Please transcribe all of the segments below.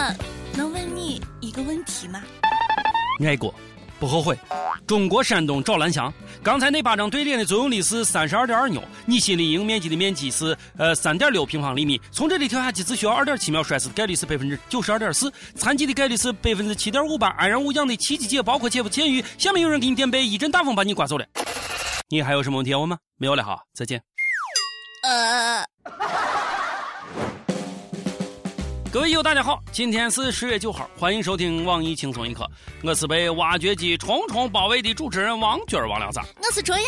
我能问你一个问题吗？爱过，不后悔。中国山东找蓝翔。刚才那巴掌对脸的作用力是三十二点二牛，你心理应面积的面积是呃三点六平方厘米。从这里跳下去只需要二点七秒，摔死的概率是百分之九十二点四，残疾的概率是百分之七点五八。安然无恙的奇迹姐，包括姐夫钱宇。下面有人给你垫背，一阵大风把你刮走了。你还有什么问题要问吗？没有了哈，再见。呃。各位友，大家好，今天是十月九号，欢迎收听网易轻松一刻，我是被挖掘机重重包围的主持人王军儿王亮子，我是卓雅。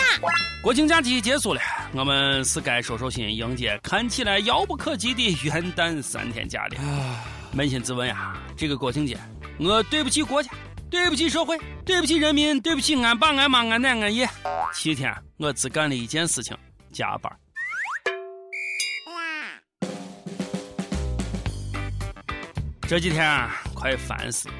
国庆假期结束了，我们是该收收心，迎接看起来遥不可及的元旦三天假了。扪心自问呀，这个国庆节，我对不起国家，对不起社会，对不起人民，对不起俺爸俺妈俺奶俺爷，七天我只干了一件事情，加班。这几天，快烦死了！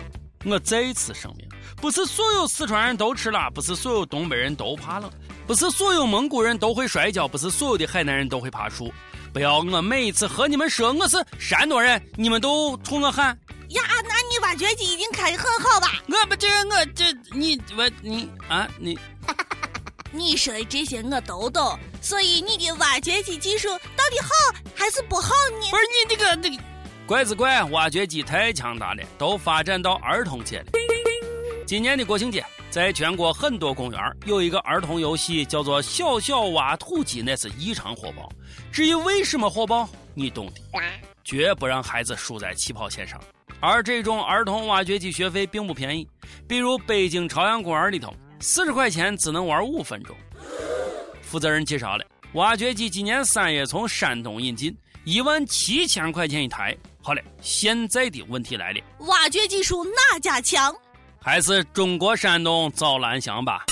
我再次声明，不是所有四川人都吃辣，不是所有东北人都怕冷，不是所有蒙古人都会摔跤，不是所有的海南人都会爬树。不要我每一次和你们说我是山东人，你们都冲我喊呀！那你挖掘机已经开的很好吧？我不这我这你我你啊你，你说的这些我都懂，所以你的挖掘机技术到底好还是不好呢？不是你这个那个。怪只怪，挖掘机太强大了，都发展到儿童界了。今年的国庆节，在全国很多公园有一个儿童游戏，叫做“小小挖土机”，那是异常火爆。至于为什么火爆，你懂的，绝不让孩子输在起跑线上。而这种儿童挖掘机学费并不便宜，比如北京朝阳公园里头，四十块钱只能玩五分钟。负责人介绍了，挖掘机今年三月从山东引进，一万七千块钱一台。好嘞，现在的问题来了，挖掘技术哪家强？还是中国山东找蓝翔吧。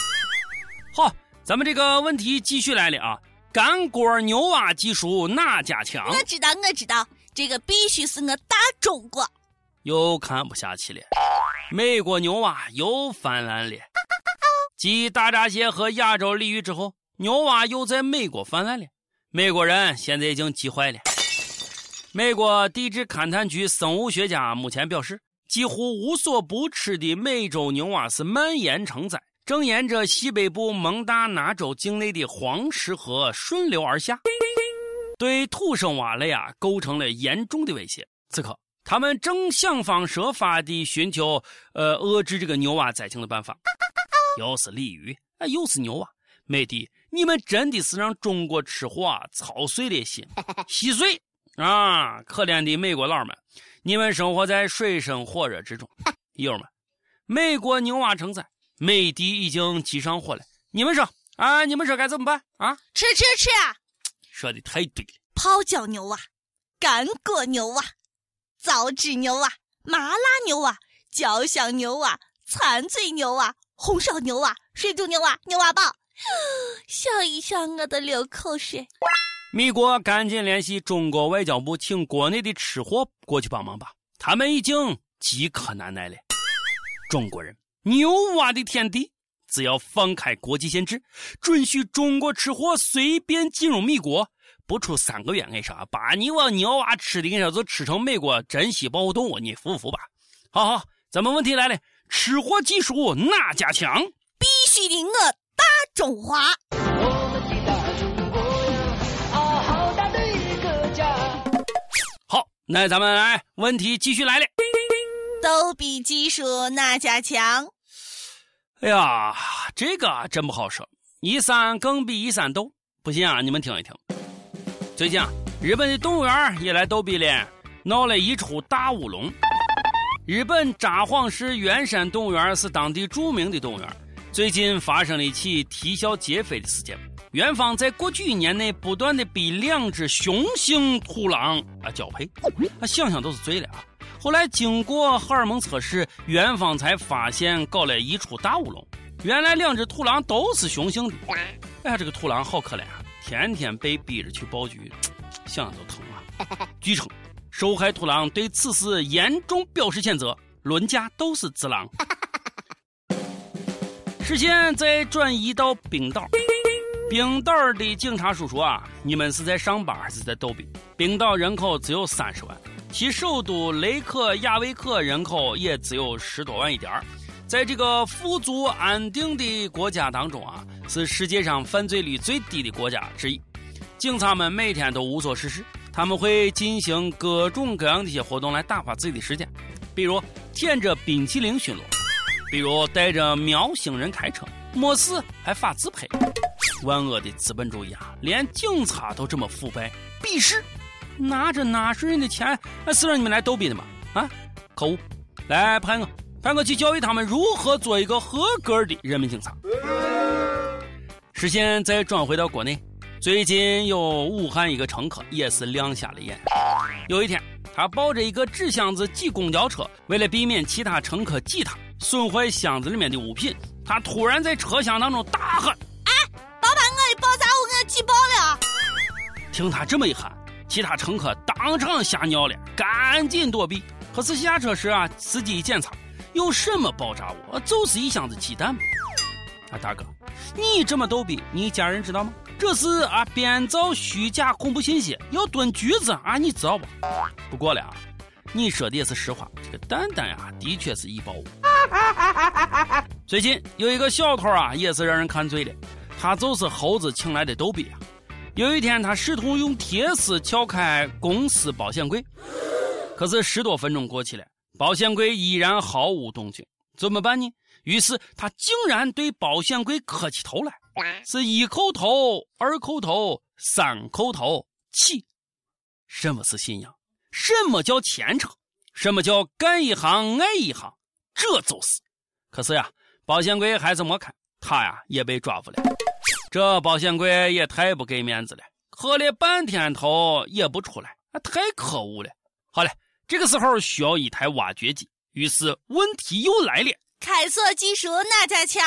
好，咱们这个问题继续来了啊！干锅牛蛙技术哪家强？我知道，我知道，这个必须是我大中国。又看不下去了，美国牛蛙又泛滥了。继大闸蟹和亚洲鲤鱼之后，牛蛙又在美国泛滥了。美国人现在已经急坏了。美国地质勘探局生物学家目前表示，几乎无所不吃的美洲牛蛙是蔓延成灾，正沿着西北部蒙大拿州境内的黄石河顺流而下，对土生蛙类啊构成了严重的威胁。此刻，他们正想方设法地寻求呃遏制这个牛蛙灾情的办法。又是鲤鱼啊，又是牛蛙，美帝，你们真的是让中国吃货啊操碎了心，稀碎。啊，可怜的美国佬们，你们生活在水深火热之中。友们，美国牛蛙成灾，美帝已经急上火了。你们说啊？你们说该怎么办啊？吃吃吃！说的太对了。泡椒牛蛙、干锅牛蛙、糟汁牛蛙、麻辣牛蛙、焦香牛蛙、馋嘴牛蛙、红烧牛蛙、水煮牛蛙、牛蛙煲，想一想我都流口水。米国赶紧联系中国外交部，请国内的吃货过去帮忙吧。他们已经饥渴难耐了。中国人牛蛙的天地，只要放开国际限制，准许中国吃货随便进入米国，不出三个月，我说把你我牛蛙吃的，跟你说就吃成美国珍稀保护动物，你服不服吧？好好，咱们问题来了，吃货技术哪家强？必须的，我大中华。那咱们来，问题继续来了。逗比技术哪家强？哎呀，这个真不好说。一山更比一山逗，不信啊，你们听一听。最近啊，日本的动物园也来逗比了，闹了一出大乌龙。日本札幌市圆山动物园是当地著名的动物园，最近发生了一起啼笑皆非的事件。元芳在过去一年内不断的逼两只雄性土狼啊交配，啊想想都是醉了啊！后来经过荷尔蒙测试，元芳才发现搞了一出大乌龙。原来两只土狼都是雄性的。哎呀，这个土狼好可怜啊，天天被逼着去爆菊，想想都疼啊！据称，受害土狼对此事严重表示谴责，论家都是子狼。视线再转移到冰岛。冰岛的警察叔叔啊，你们是在上班还是在逗比？冰岛人口只有三十万，其首都雷克雅未克人口也只有十多万一点儿。在这个富足安定的国家当中啊，是世界上犯罪率最低的国家之一。警察们每天都无所事事，他们会进行各种各样的一些活动来打发自己的时间，比如舔着冰淇淋巡逻，比如带着喵星人开车，没事还发自拍。万恶的资本主义啊，连警察都这么腐败，鄙视！拿着纳税人的钱，那是让你们来逗比的吗？啊，可恶！来派我。派我去教育他们如何做一个合格的人民警察。视线再转回到国内，最近有武汉一个乘客也是亮瞎了眼。有一天，他抱着一个纸箱子挤公交车，为了避免其他乘客挤他，损坏箱子里面的物品，他突然在车厢当中大喊：“哎，爸爸，我的爆炸物给我挤爆了！”听他这么一喊，其他乘客当场吓尿了，赶紧躲避。可是下车时啊，司机一检查。有什么爆炸物？就是一箱子鸡蛋嘛！啊，大哥，你这么逗逼，你家人知道吗？这是啊，编造虚假恐怖信息，要蹲局子啊！你知道不？不过了啊，你说的也是实话，这个蛋蛋呀，的确是易爆。最近有一个小偷啊，也是让人看醉了。他就是猴子请来的逗比啊。有一天，他试图用铁丝撬开公司保险柜，可是十多分钟过去了。保险柜依然毫无动静，怎么办呢？于是他竟然对保险柜磕起头来，是一叩头，二叩头，三叩头，起。什么是信仰？什么叫虔诚？什么叫干一行爱一行？这就是。可是呀，保险柜还是没开，他呀也被抓住了。这保险柜也太不给面子了，磕了半天头也不出来，太可恶了。好了。这个时候需要一台挖掘机，于是问题又来了。开锁技术哪家强？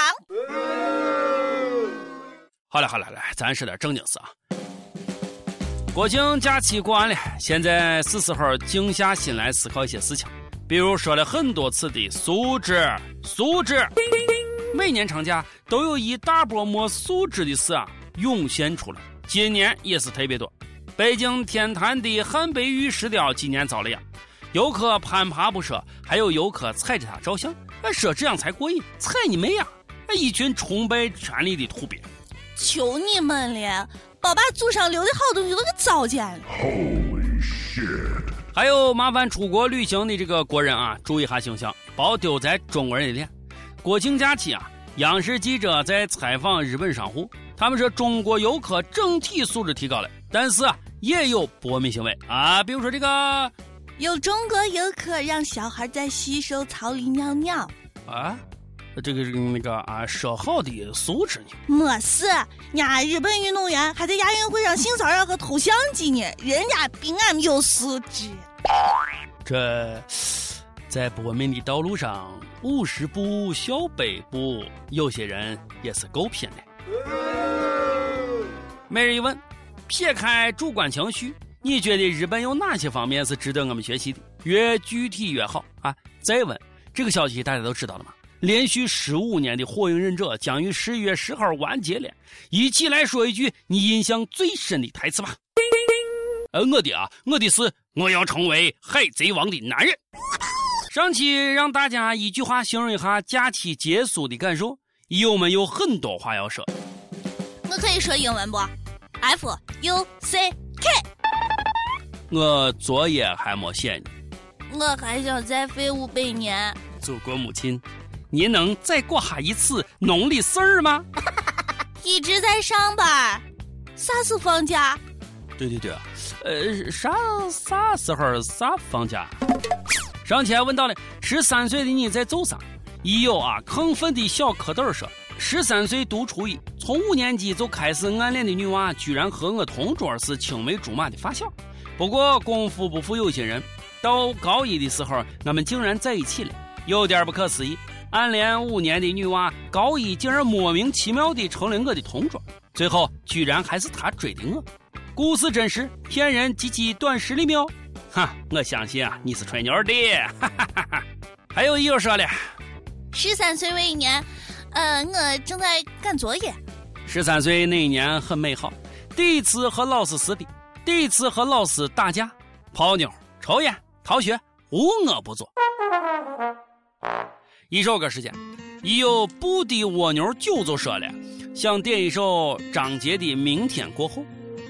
好了好了来，咱说点正经事啊。国庆假期过完了，现在是时候静下心来思考一些事情，比如说了很多次的素质，素质。每年长假都有一大波没素质的事啊涌现出来，今年也是特别多。北京天坛的汉白玉石雕今年遭了殃。游客攀爬不说，还有游客踩着它照相，说这样才过瘾。踩你妹啊！一群崇拜权力的土鳖！求你们了，别把祖上留的好东西都给糟践了。Holy shit！还有麻烦出国旅行的这个国人啊，注意下形象，别丢在中国人的脸。国庆假期啊，央视记者在采访日本商户，他们说中国游客整体素质提高了，但是啊，也有博命行为啊，比如说这个。有中国游客让小孩在洗手槽里尿尿啊，这个是那个啊，说好的素质呢？没事，人家日本运动员还在亚运会上性骚扰和偷相机呢，人家比俺们有素质。这在搏命的道路上，五十步笑百步，有些人也是够拼的。每日一问，撇开主观情绪。你觉得日本有哪些方面是值得我们学习的？越具体越好啊！再问，这个消息大家都知道了吗？连续十五年的《火影忍者》将于十一月十号完结了。一起来说一句你印象最深的台词吧。呃，我的啊，我的是我要成为海贼王的男人。上期让大家一句话形容一下假期结束的感受，友们有很多话要说。我可以说英文不？F U C K。我作业还没写呢，我还想再废五百年。祖国母亲，你能再过哈一次农历事儿吗？一直在上班，啥时候放假？对对对，呃，啥啥时候啥放假？上期还问到了十三岁的你在做啥？一有啊亢奋的小蝌蚪说，十三岁读初一，从五年级就开始暗恋的女娃，居然和我同桌是青梅竹马的发小。不过功夫不负有心人，到高一的时候，我们竟然在一起了，有点不可思议。暗恋五年的女娃，高一竟然莫名其妙的成了我的同桌，最后居然还是他追的我。故事真实，骗人及其短实力妙。哈，我相信啊，你是吹牛的。哈哈哈哈还有一友说了，十三岁那一年，呃，我正在赶作业。十三岁那一年很美好，第一次和老师撕逼。第一次和老师打架、泡妞、抽烟、逃学无恶不做。一首歌时间，已有不敌蜗牛酒就说了，想点一首张杰的《明天过后》。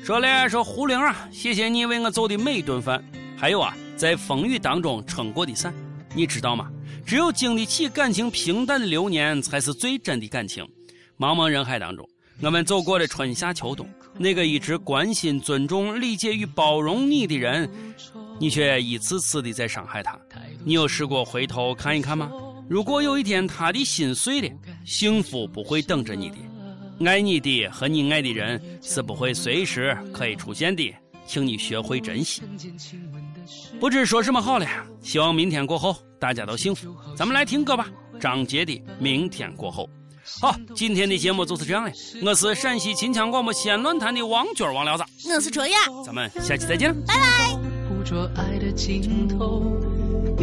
说了说胡玲啊，谢谢你为我做的每一顿饭，还有啊，在风雨当中撑过的伞。你知道吗？只有经得起感情平淡的流年，才是最真的感情。茫茫人海当中，我们走过了春夏秋冬，那个一直关心、尊重、理解与包容你的人，你却一次次的在伤害他。你有试过回头看一看吗？如果有一天他的心碎了，幸福不会等着你的，爱你的和你爱的人是不会随时可以出现的，请你学会珍惜。不知说什么好了，希望明天过后大家都幸福。咱们来听歌吧，张杰的《明天过后》。好，今天的节目就是这样了。我是陕西秦腔广播西安论坛的王娟王聊子，我是卓雅，咱们下期再见，拜拜。捕捉爱的尽头。